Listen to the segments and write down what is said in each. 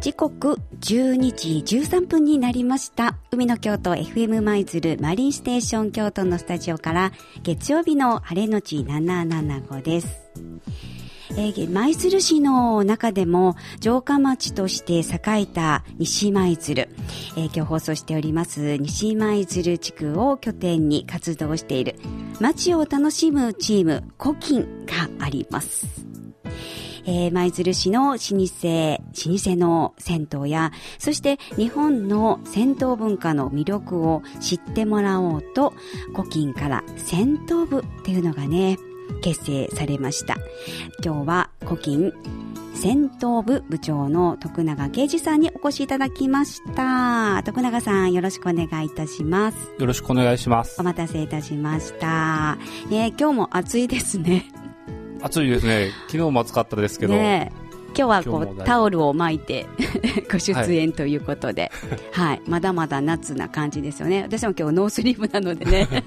時刻12時13分になりました。海の京都 FM 舞鶴マリンステーション京都のスタジオから月曜日の晴れのち775です。えー、舞鶴市の中でも城下町として栄えた西舞鶴、えー、今日放送しております西舞鶴地区を拠点に活動している街を楽しむチームコキンがあります。えー、舞鶴市の老舗、老舗の銭湯や、そして日本の銭湯文化の魅力を知ってもらおうと、古今から銭湯部っていうのがね、結成されました。今日は古今戦闘部部長の徳永啓二さんにお越しいただきました。徳永さん、よろしくお願いいたします。よろしくお願いします。お待たせいたしました。ね、今日も暑いですね。暑いですね。昨日も暑かったですけど。ね今日はこうタオルを巻いて ご出演ということで、はい、はい、まだまだ夏な感じですよね。私も今日ノースリーブなのでね、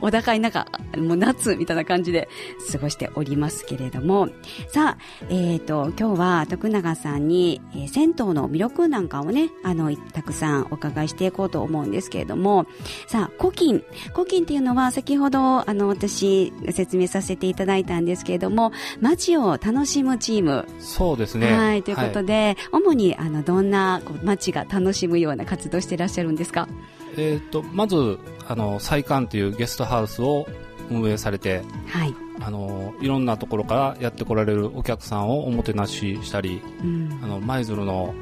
お高い中、もう夏みたいな感じで過ごしておりますけれども、さあ、えっ、ー、と、今日は徳永さんに、えー、銭湯の魅力なんかをね、あの、たくさんお伺いしていこうと思うんですけれども、さあ、古今。古今っていうのは先ほど、あの、私、説明させていただいたんですけれども、街を楽しむチーム。そうですね。はい、ということで、はい、主に、あの、どんな街が楽しむような活動していらっしゃるんですか？えーと、まずあの再館というゲストハウスを運営されて、はい、あのいろんなところからやってこられるお客さんをおもてなししたり、うん、あの舞鶴の、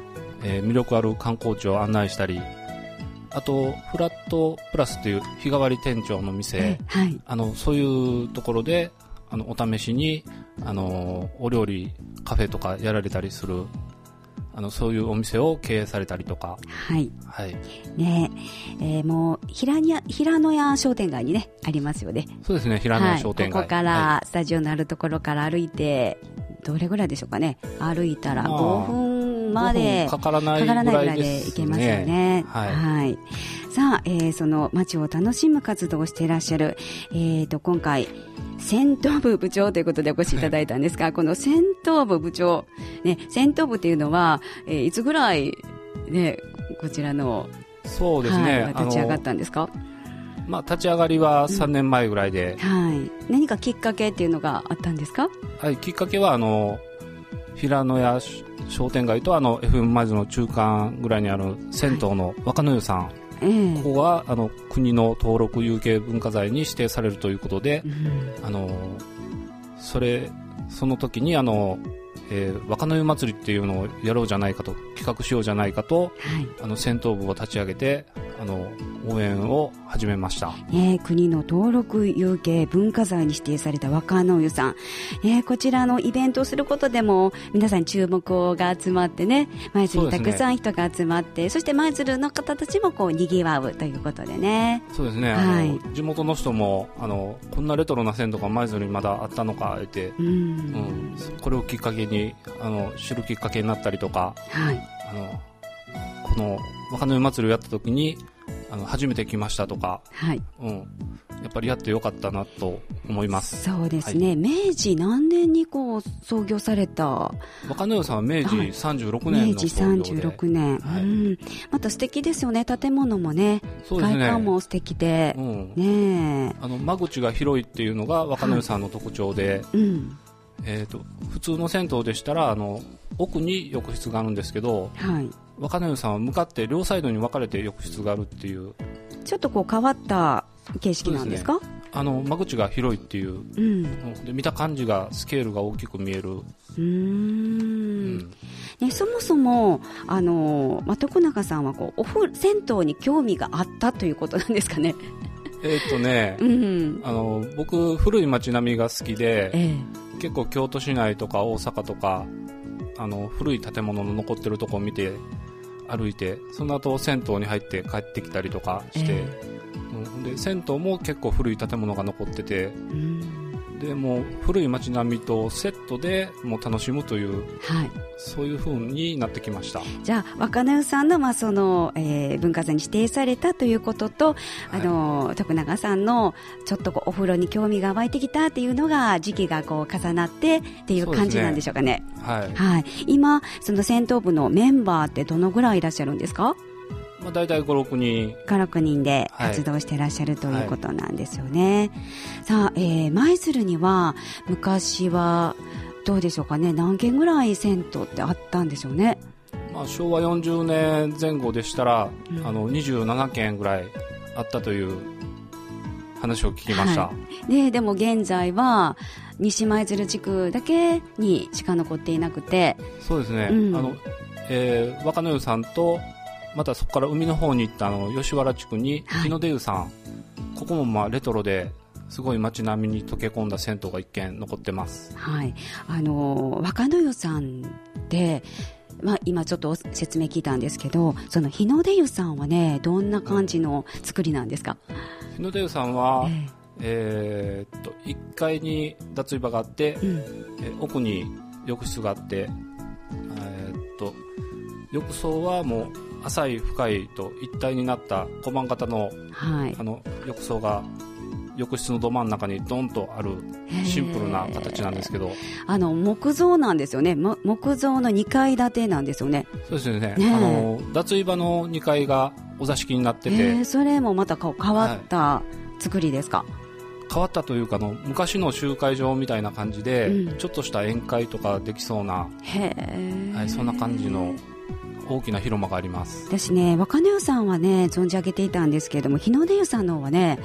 えー、魅力ある観光地を案内したりあとフラットプラスという日替わり店長の店、はい、あのそういうところであのお試しにあのお料理カフェとかやられたりするあのそういうお店を経営されたりとか、はい、はい、ねえー、もう平に平野屋商店街にねありますよね。そうですね、平野屋商店街、はい、ここからスタジオのあるところから歩いて、どれぐらいでしょうかね、歩いたら5分までかからないぐらいで行けますよね。はい、はい。さあ、えー、その街を楽しむ活動をしていらっしゃる、えーと、今回、戦闘部部長ということでお越しいただいたんですが、はい、この戦闘部部長、ね、戦闘部っていうのは、えー、いつぐらい、ね、こちらの、そうですね、はい、立ち上がったんですか？まあ、立ち上がりは3年前ぐらいで、うん、はい、何かきっかけっていうのがあったんですか、はい、きっかけはあの平野屋商店街とあの FM マイズの中間ぐらいにある銭湯の若野湯さんここがあの国の登録有形文化財に指定されるということで、うん、あのそれその時にあの、えー、若乃湯祭りっていうのをやろうじゃないかと企画しようじゃないかと、はい、あの戦闘部を立ち上げてあの応援を始めました、ね、国の登録有形文化財に指定された若野湯さん、ね、こちらのイベントをすることでも皆さん注目が集まってね。舞鶴にたくさん人が集まってそ,、して舞鶴の方たちもこうにぎわうということでね。そうですね、はい、地元の人もあのこんなレトロな線とか舞鶴にまだあったのかって、うん、うん、これをきっかけにあの知るきっかけになったりとか、はい、あのこの若野祭りをやった時にあの初めて来ましたとか、はい。うん、やっぱりやってよかったなと思います。そうですね、はい、明治何年にこう創業された？若野さんは明治36年の創業で、明治36年、はい、うん、また素敵ですよね。建物もね。そうですね。外観も素敵で、うん、ねあの間口が広いっていうのが若野さんの特徴で、はい、うん。えーと、普通の銭湯でしたらあの奥に浴室があるんですけど、はい、若乃湯さんは向かって両サイドに分かれて浴室があるっていう。ちょっとこう変わった形式なんですか、ね、あの間口が広いっていう、うん、で見た感じがスケールが大きく見える。うん、ね、そもそもあの、まあ、徳永さんはこうお風銭湯に興味があったということなんですかね？えっとね、うん、あの僕古い街並みが好きで、ええ、結構京都市内とか大阪とかあの古い建物の残ってるとこを見て歩いてその後銭湯に入って帰ってきたりとかして、えー、うん、で銭湯も結構古い建物が残ってて、うん、でも古い街並みとセットでもう楽しむという、はい、そういうふうになってきました。じゃあ若菜さんの,、まあそのえー、文化財に指定されたということと、あの、はい、徳永さんのちょっとこうお風呂に興味が湧いてきたっていうのが時期がこう重なってっていう感じなんでしょうかね。ね。はい、はい、今その戦闘部のメンバーってどのぐらいいらっしゃるんですか？まあ、大体5、6人。5、6人で活動していらっしゃる、はい、ということなんですよね。さあ、えー、舞鶴には昔はどうでしょうかね。何軒ぐらい銭湯ってあったんでしょうね、まあ、昭和40年前後でしたら、うん、あの27軒ぐらいあったという話を聞きました、はい、ででも現在は西舞鶴地区だけにしか残っていなくて。そうですね、うん、あのえー、若野湯さんとまたそこから海の方に行ったあの吉原地区に日の出湯さん、はい、ここもまあレトロですごい街並みに溶け込んだ銭湯が一軒残ってます。はい。あの、若野湯さんで、まあ、今ちょっと説明聞いたんですけど、その日の出湯さんはね、どんな感じの作りなんですか？日の出湯さんは、えー、えー、っと、1階に脱衣場があって、うん、え奥に浴室があって、えー、っと、浴槽はもう浅い深いと一体になった小判型の,、はい、あの浴槽が浴室のど真ん中にドンとあるシンプルな形なんですけど。あの木造なんですよね。木造の2階建てなんですよね。そうですね。ねあの脱衣場の2階がお座敷になってて、それもまた変わった作りですか、はい変わったというかの昔の集会場みたいな感じで、うん、ちょっとした宴会とかできそうな、はい、そんな感じの大きな広間があります。私ね若根湯さんはね存じ上げていたんですけれども日の出湯さんの方はね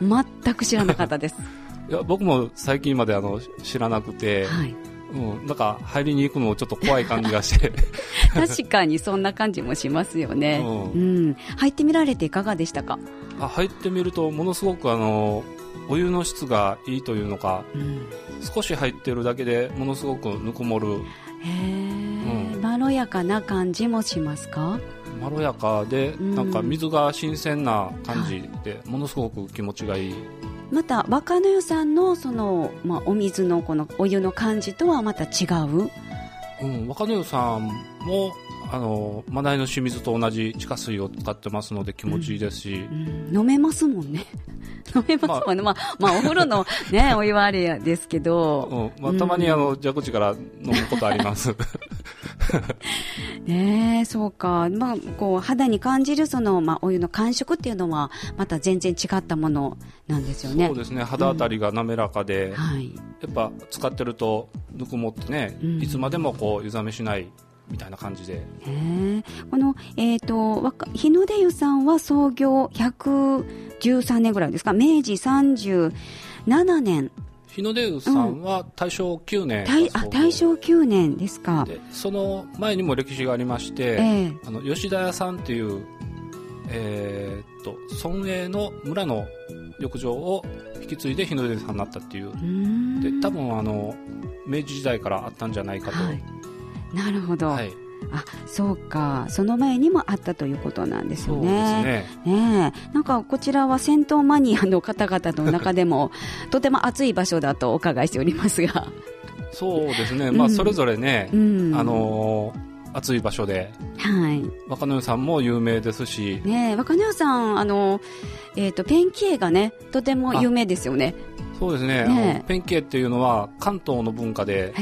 全く知らなかったです。いや僕も最近まであの知らなくて、はい。うん、なんか入りに行くのもちょっと怖い感じがして。確かにそんな感じもしますよね、うん、うん、入ってみられていかがでしたか？あ入ってみるとものすごくあのお湯の質がいいというのか、うん、少し入ってるだけでものすごくぬくもるうん、まろやかな感じもしますか？まろやかで、うん、なんか水が新鮮な感じで、ものすごく気持ちがいい。また若野湯さんのその、まあ、お水のこのお湯の感じとはまた違う、うん、若野湯さんもあのマダイの清水と同じ地下水を使ってますので気持ちいいですし、うんうん、飲めますもんね。飲めますもんね、まあ、まあ、お風呂のね お湯はあれですけど、うんまあ、たまにあの蛇口から飲むことあります ねそうか、まあ、こう肌に感じるその、まあ、お湯の感触っていうのはまた全然違ったものなんですよね。そうですね。肌当たりが滑らかで、はい、やっぱ使ってるとぬくもってね、いつまでもこう湯冷めしないみたいな感じで。この、えっ、ー、と、日の出湯さんは創業113年ぐらいですか、明治37年。日の出湯さんは大正9年、うん、あ大正9年ですか。でその前にも歴史がありまして、えー、あの吉田屋さんという、えー、っと村営の村の浴場を引き継いで日の出さんになったっていう。で多分あの明治時代からあったんじゃないかと、はい。なるほど、はい、あそうか。その前にもあったということなんですよね。ねねなんかこちらは戦闘マニアの方々の中でも とても熱い場所だとお伺いしておりますが。そうですね、まあ、それぞれね、うん、あのー、暑い場所で、はい、若野さんも有名ですし、ね、若野さん、あのえーと、ペンキ絵がねとても有名ですよね。そうですね。ねペンキ絵っていうのは関東の文化で。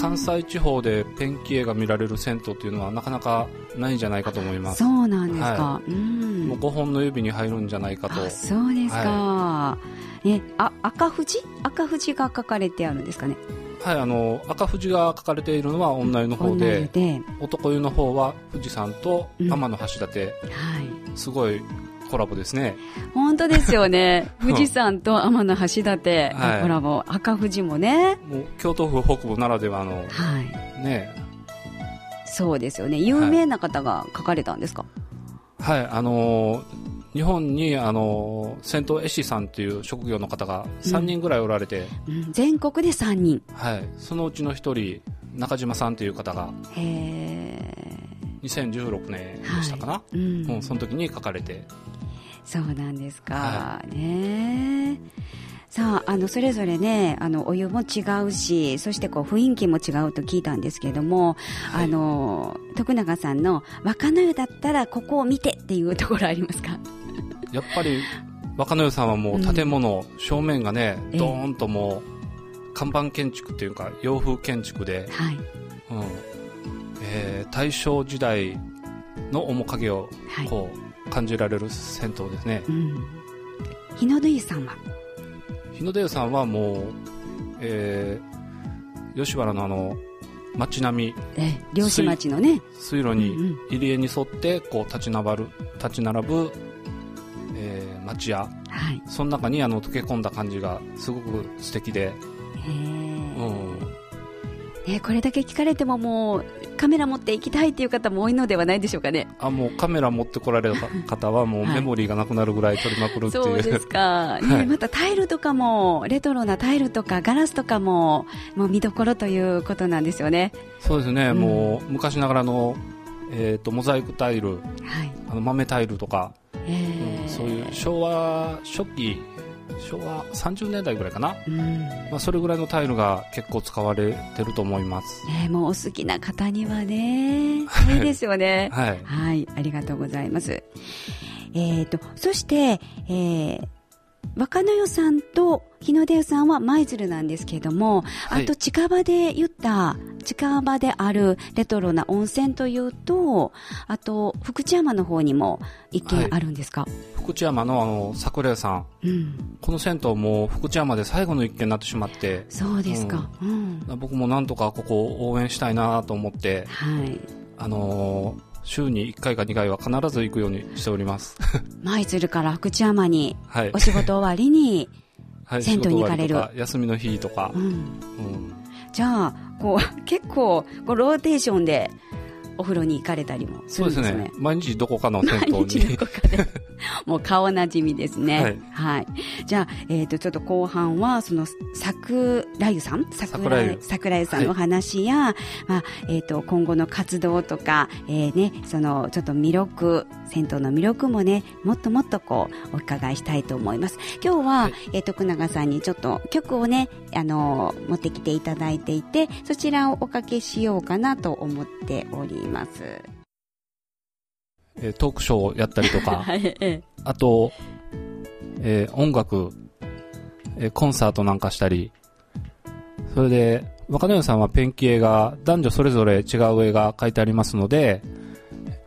関西地方でペンキ絵が見られる銭湯っていうのはなかなかないんじゃないかと思います。そうなんですか、はい、うん。もう5本の指に入るんじゃないかと。そうですか、はい、えあ赤富士？赤富士が書かれてあるんですかね？はい、あの赤富士が書かれているのは女湯の方で男湯の方は富士山と天橋立、うん、はい、すごいコラボですね。本当ですよね。富士山と天橋立のコラボ、はい、赤富士もね。もう京都府北部ならではの、はい、ね。そうですよね。有名な方が書かれたんですか？はい、はい、あのー、日本にあの銭湯絵師さんという職業の方が3人ぐらいおられて、うん、全国で3人、はい、そのうちの1人中島さんという方が2016年でしたかな、はい、うん、うん、その時に書かれてそうなんですか、はい、ね。さあ、あの、それぞれね、あの、お湯も違うし、そしてこう、雰囲気も違うと聞いたんですけども、はい、あの、徳永さんの、若の湯だったらここを見てっていうところありますか？やっぱり、若の湯さんはもう建物、うん、正面がね、ドーンともう、看板建築っていうか、洋風建築で、はい。うん。えー、大正時代の面影を、こう、感じられる銭湯ですね。うん。日の出湯さんは？日の出湯さんはもう、えー、吉原のあの、街並み、え漁師町のね。水路に、入り江に沿ってこう立ち並ぶ立ち並ぶ、えー、町屋、はい、その中にあの溶け込んだ感じがすごく素敵で、へうんね、これだけ聞かれてももうカメラ持って行きたいっていう方も多いのではないでしょうかね。あもうカメラ持ってこられる 方はもうメモリーがなくなるぐらい撮りまくるっていう、そうですか、ね、はい、またタイルとかもレトロなタイルとかガラスとかももう見どころということなんですよね。そうですね、うん、もう昔ながらの、えーと、モザイクタイル、はい、あの豆タイルとか、えー、うん、そういう昭和初期昭和30年代ぐらいかな、うん、まあ、それぐらいのタイルが結構使われてると思います、ね、もうお好きな方にはね いいですよね。はい、はい、ありがとうございます。えーと、そして、えー、若乃湯さんと日の出湯さんは舞鶴なんですけれども、はい、あと近場で言った近場であるレトロな温泉というとあと福知山の方にも一軒あるんですか、はい、福知山のあの桜屋さん、うん、この銭湯も福知山で最後の一軒になってしまって。そうですか、うん、僕もなんとかここを応援したいなと思って、はい、あのー週に1回か2回は必ず行くようにしております。舞鶴から福知山に、お仕事終わりに、銭湯に行かれる、はい、休みの日とか、うん、うん、じゃあこう 結構こうローテーションでお風呂に行かれたりもするんですね。そうですね。毎日どこかの銭湯に。もう顔なじみですね。はい。はい。じゃあ、えっ、ー、と、ちょっと後半は、その、桜湯さん？桜湯。桜湯さんの話や、はい、まあ、えっ、ー、と、今後の活動とか、えー、ね、その、ちょっと魅力、銭湯の魅力もね、もっともっとこう、お伺いしたいと思います。今日は、はい、えっ、ー、と、徳永さんにちょっと曲をね、あの持ってきていただいていて、そちらをおかけしようかなと思っております。えー、トークショーをやったりとか、はい、あと、えー、音楽、えー、コンサートなんかしたり、それで、若野さんはペンキ絵が男女それぞれ違う絵が描いてありますので、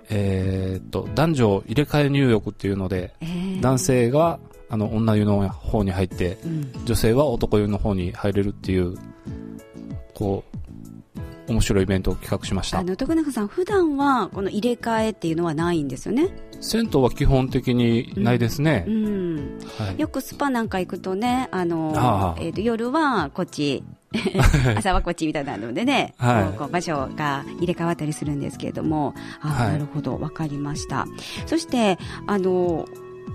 えー、っと、男女入れ替え入浴っていうので、えー、男性があの女湯の方に入って、うん、女性は男湯の方に入れるっていう、こう、面白いイベントを企画しました。あの徳永さん普段はこの入れ替えっていうのはないんですよね？銭湯は基本的にないですね、うん。うんはい、よくスパなんか行くとねあのえーと、夜はこっち。朝はこっちみたいなのでね、はい、こう場所が入れ替わったりするんですけれども、あ、はい、なるほど、わかりました。そして、あの、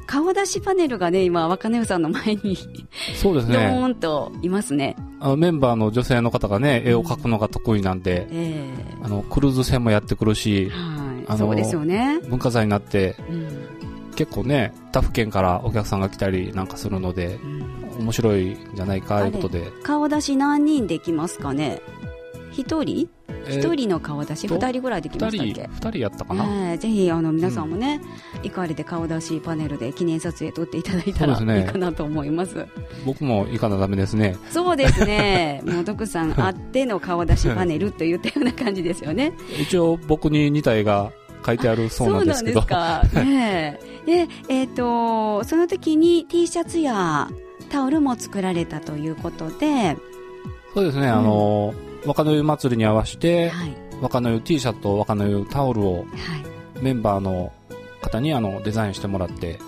顔出しパネルがね、今、若根さんの前にそうですね。ドーンといますね。あのメンバーの女性の方がね、絵を描くのが得意なんで、えー、あの、クルーズ船もやってくるし、はい、あのそうですよね。文化財になって、うん、結構ね、他府県からお客さんが来たりなんかするので、うん、面白いんじゃないかということで。顔出し何人できますかね？一人？一人の顔出し、二人ぐらいできましたっけ？二人やったかな、えー、ぜひあの皆さんもね、うん、行かれて顔出しパネルで記念撮影撮っていただいたら、ね、いいかなと思います。僕も行かなダメですね。そうですね。もう徳さんあっての顔出しパネルといったような感じですよね。一応僕に2体が書いてあるそうなんですけど。そうなんですか、ね、で、えーと、その時に T シャツやタオルも作られたということで。そうですね、うん、あの若の湯祭りに合わせて、はい、若の湯 T シャツと若の湯タオルを、メンバーの方にあのデザインしてもらって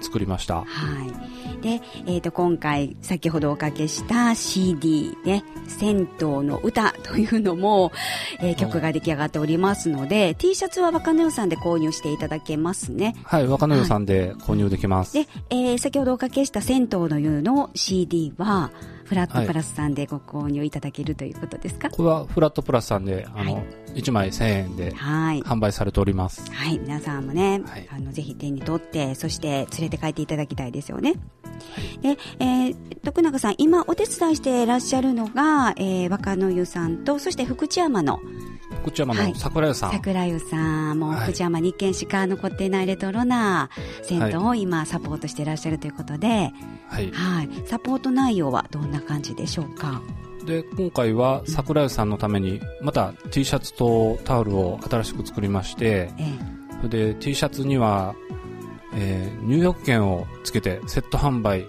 作りました。うん、はい。で、えー、と今回先ほどおかけした CD で「銭湯の歌」というのも、えー、曲が出来上がっておりますので、T シャツは若野さんで購入していただけますね。はい若野さんで購入できます、はい、で、えー、先ほどおかけした「銭湯の湯」の CD はフラットプラスさんでご購入いただけるということですか、これはフラットプラスさんで、あの、はい、1枚1000円で販売されております。はい、皆さんもね、はい、あのぜひ手に取って、そして連れて帰っていただきたいですよね。で、えー、徳永さん、今お手伝いしていらっしゃるのが、えー、若野湯さんと、そして福知山の福知山の桜湯さん、はい、桜湯さん。もう福知山2軒しか残っていないレトロな銭湯を今サポートしていらっしゃるということで、はい、はい、サポート内容はどんな感じでしょうか？で今回は桜井さんのためにまた T シャツとタオルを新しく作りまして、ええ、で T シャツには、えー、入浴券をつけてセット販売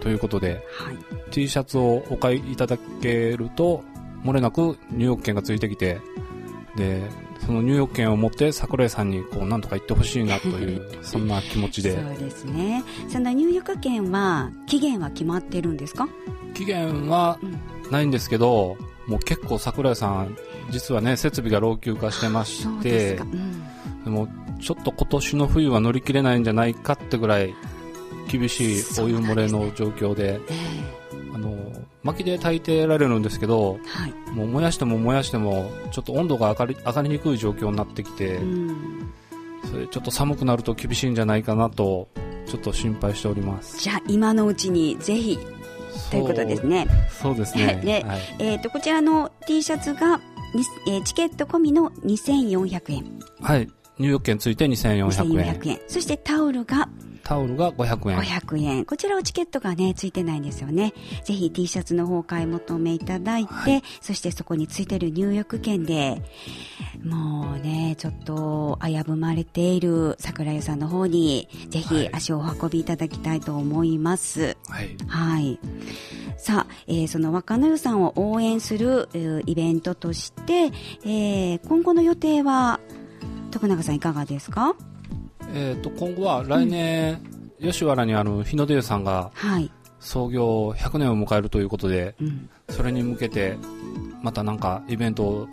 ということで、はい、T シャツをお買いいただけると漏れなく入浴券がついてきてでその入浴券を持って桜井さんにこうなんとか言ってほしいなという そんな気持ちで。そうですね。その入浴券は期限は決まってるんですか？期限はないんですけど、うん、もう結構桜井さん実はね設備が老朽化してまして、うん、でもちょっと今年の冬は乗り切れないん。じゃないかってぐらい厳しいお湯漏れの状況で、あの薪で炊いてられるんですけど、はい、もう燃やしても燃やしてもちょっと温度が上がり上がりにくい状況になってきて、それちょっと寒くなると厳しいんじゃないかなとちょっと心配しております。じゃあ今のうちにぜひということですね。そうですね。で、はい、えーと、こちらの T シャツが、えー、チケット込みの2400円。はい。入浴券ついて2400円 ,2400 円。そしてタオルがタオルが500円。500円。こちらはチケットがね、ついてないんですよね。ぜひ T シャツの方買い求めいただいて、はい、そしてそこについてる入浴券で、もうね、ちょっと危ぶまれている桜湯さんの方に、ぜひ足をお運びいただきたいと思います。はい。はい。さあ、えー、その若野湯さんを応援するイベントとして、えー、今後の予定は、徳永さんいかがですか？えーと、今後は来年、うん、吉原にある日の出湯さんが創業100年を迎えるということで、それに向けてまたなんかイベントを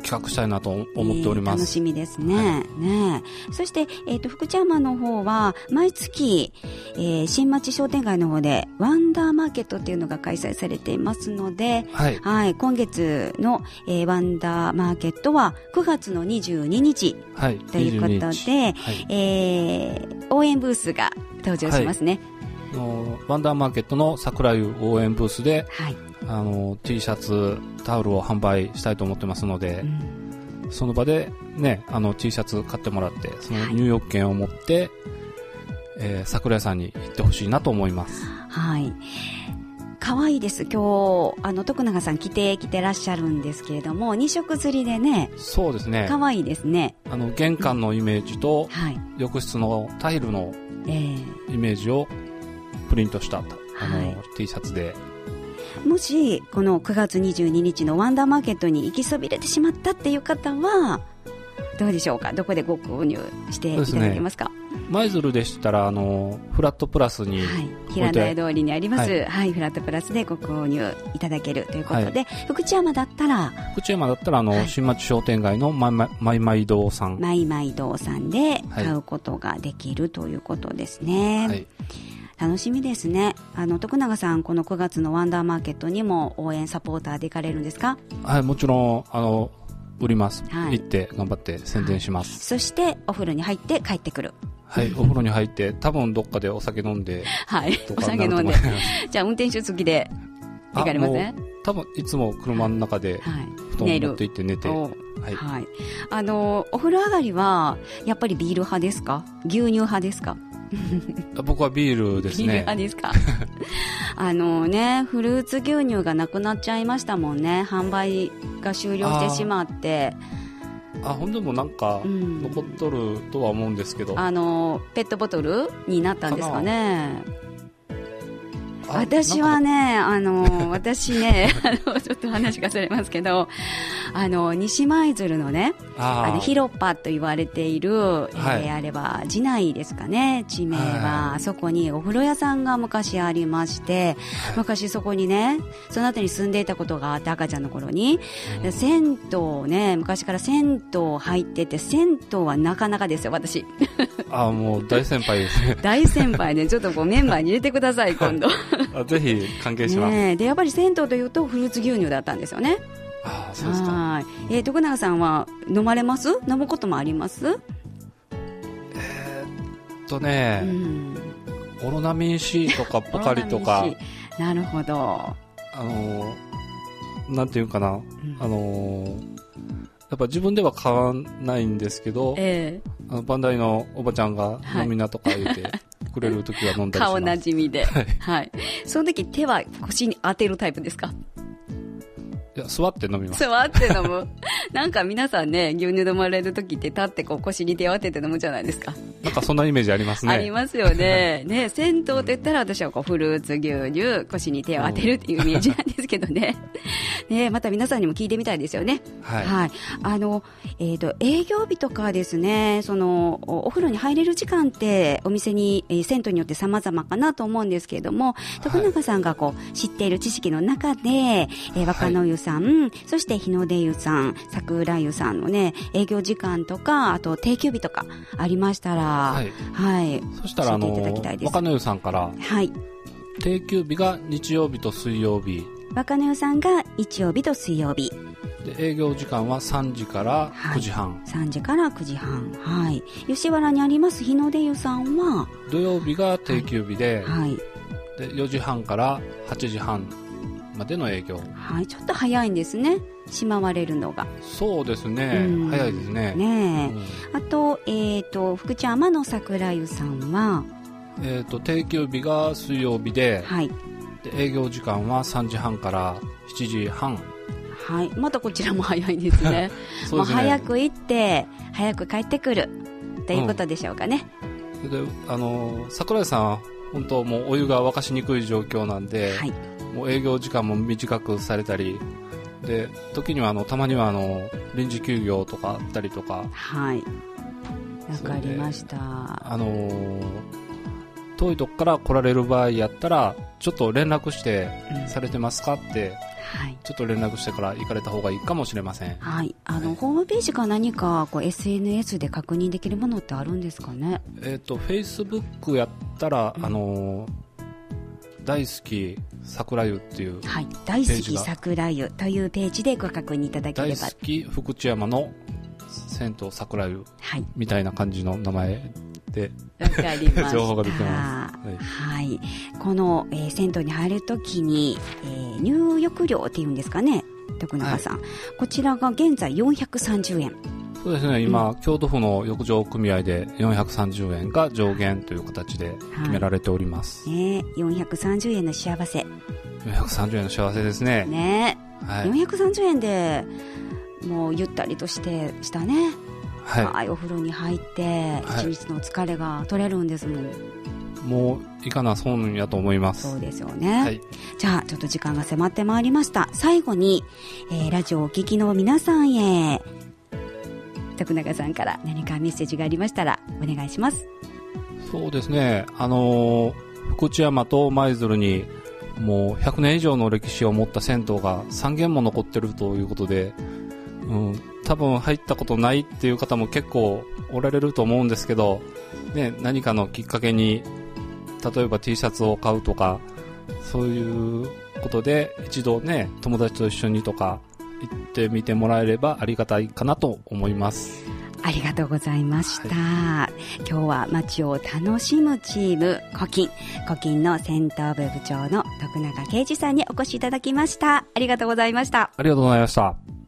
企画したいなと思っております。楽しみですね。はい、ねそして、えっ、ー、と、福知山の方は、毎月、えー、新町商店街の方で、ワンダーマーケットっていうのが開催されていますので、はい。はい、今月の、えー、ワンダーマーケットは、9月の22日。はい。ということで、はい、えー、応援ブースが登場しますね。のワンダーマーケットの桜湯応援ブースで、はい、あの T シャツ、タオルを販売したいと思ってますので、うん、その場で、ね、あの T シャツ買ってもらってその入浴券を持って、はい、えー、桜屋さんに行ってほしいなと思います。はい可愛いです。今日、あの、徳永さん着てきてらっしゃるんですけれども、二色釣りでね。そうですね。可愛いですね。あの、玄関のイメージと、はい、浴室のタイルのイメージをプリントした、あの、はい、T シャツでもしこの9月22日のワンダーマーケットに行きそびれてしまったっていう方はどうでしょうか？どこでご購入していただけますか？舞鶴でしたらあのフラットプラスに、はい、平台通りにあります、はい、はい、フラットプラスでご購入いただけるということで、はい、福知山だったら？福知山だったらあの、新町商店街のマイマイマイ堂さん。マイマイ堂さんで買うことができるということですね、はい楽しみですね。あの徳永さんこの9月のワンダーマーケットにも応援サポーターで行かれるんですか？はいもちろんあの売ります、はい、行って頑張って宣伝します、はい、そしてお風呂に入って帰ってくる。はい、お風呂に入って、多分どっかでお酒飲んで、はい、お酒飲んで、じゃあ運転手付きで行かれません多分いつも車の中で、布団を持って行って寝て、はい、はい、あのお風呂上がりはやっぱりビール派ですか？牛乳派ですか？僕はビールですね。ビール派ですか？あのね、フルーツ牛乳がなくなっちゃいましたもんね。販売が終了してしまって。あ、ほんでもなんか、残っとるとは思うんですけど。あの、ペットボトルになったんですかね。私はね、あの、私ね、あの、ちょっと話がそれますけど、あの、西舞鶴のね、あの、広場と言われている、はい、えー、あれは、寺内ですかね、地名は、あそこにお風呂屋さんが昔ありまして、昔そこにね、その後に住んでいたことがあって赤ちゃんの頃に、うん、銭湯ね、昔から銭湯入ってて、銭湯はなかなかですよ、私。ああ、もう大先輩です。ね。大先輩で、ちょっとこうメンバーに入れてください、今度。あぜひ関係します、ね、でやっぱり銭湯というとフルーツ牛乳だったんですよね。あそうですか。えー、徳永さんは飲まれます？飲むこともあります？えー、っとね、うん、オロナミン C とかポカリとか。なるほど。あのなんていうかな、うん、あのやっぱ自分では買わないんですけど、えー、あのバンダイのおばちゃんが飲みなとか言って、くれる時は飲んだりします。顔なじみで。はい。はい。その時手は腰に当てるタイプですか？いや、座って飲みます。座って飲む。なんか皆さんね、牛乳飲まれる時って立ってこう腰に手を当てて飲むじゃないですか。なんかそんなイメージありますね。ありますよね。ね、銭湯って言ったら私はこうフルーツ牛乳、腰に手を当てるっていうイメージなんですけどね。ね、また皆さんにも聞いてみたいですよね。はい。はい、あの、えっ、ー、と、営業日とかですね、その、お風呂に入れる時間ってお店に、えー、銭湯によって様々かなと思うんですけれども、徳永さんがこう知っている知識の中で、えー、若野湯さん、はい、そして日の出湯さん、桜湯さんのね、営業時間とか、あと定休日とかありましたら、はい。はい。そしたら、あの、若野湯さんから、はい。定休日が日曜日と水曜日。若野湯さんが日曜日と水曜日。で営業時間は3時から9時半、はい、3時から9時半はい吉原にあります日の出湯さんは土曜日が定休日で,、はい、で4時半から8時半までの営業はいちょっと早いんですね。しまわれるのが。そうですね、うん、早いですね。ね、うん、あと,、えーと、福知山の桜湯さんは、えーと、定休日が水曜日で,、はい、で営業時間は3時半から7時半。はい、またこちらも早いですね。ね、もう早く行って早く帰ってくる。ということでしょうかね、うん、であの桜井さん本当もうお湯が沸かしにくい状況なんで、はい、もう営業時間も短くされたりで時にはあのたまにはあの臨時休業とかあったりとか。はい。わかりました。あのー、遠いとこから来られる場合やったらちょっと連絡してされてますかって、はい、ちょっと連絡してから行かれた方がいいかもしれません、はい、あの、はい、ホームページか何かこう SNS で確認できるものってあるんですかね？えっ、ー、とフェイスブックやったら、うん、あの大好き桜湯っていう、はい、大好き桜湯というページでご確認いただければ。大好き福知山の銭湯桜湯みたいな感じの名前でわかりま 情報が出てます。はい、はい、この、えー、銭湯に入るときに、えー、入浴料っていうんですかね、徳永さん、はい、こちらが現在430円。そうですね、今、うん、京都府の浴場組合で430円が上限という形で決められております。はい、ね430円の幸せ。430円の幸せですね。ね、はい、430円でもうゆったりとしてしたね。はい、お風呂に入って一日の疲れが取れるんですもん、はい、もういかな損やと思います。そうですよね、はい、じゃあちょっと時間が迫ってまいりました。最後に、えー、ラジオをお聞きの皆さんへ徳永さんから何かメッセージがありましたらお願いします。そうですね。あの、福知山と舞鶴にもう100年以上の歴史を持った銭湯が3軒も残ってるということで、うん、多分入ったことないっていう方も結構おられると思うんですけど、ね、何かのきっかけに、例えば T シャツを買うとか、そういうことで一度ね、友達と一緒にとか行ってみてもらえればありがたいかなと思います。ありがとうございました。はい、今日は街を楽しむチーム、古今、古今の戦闘部部長の徳永啓二さんにお越しいただきました。ありがとうございました。ありがとうございました。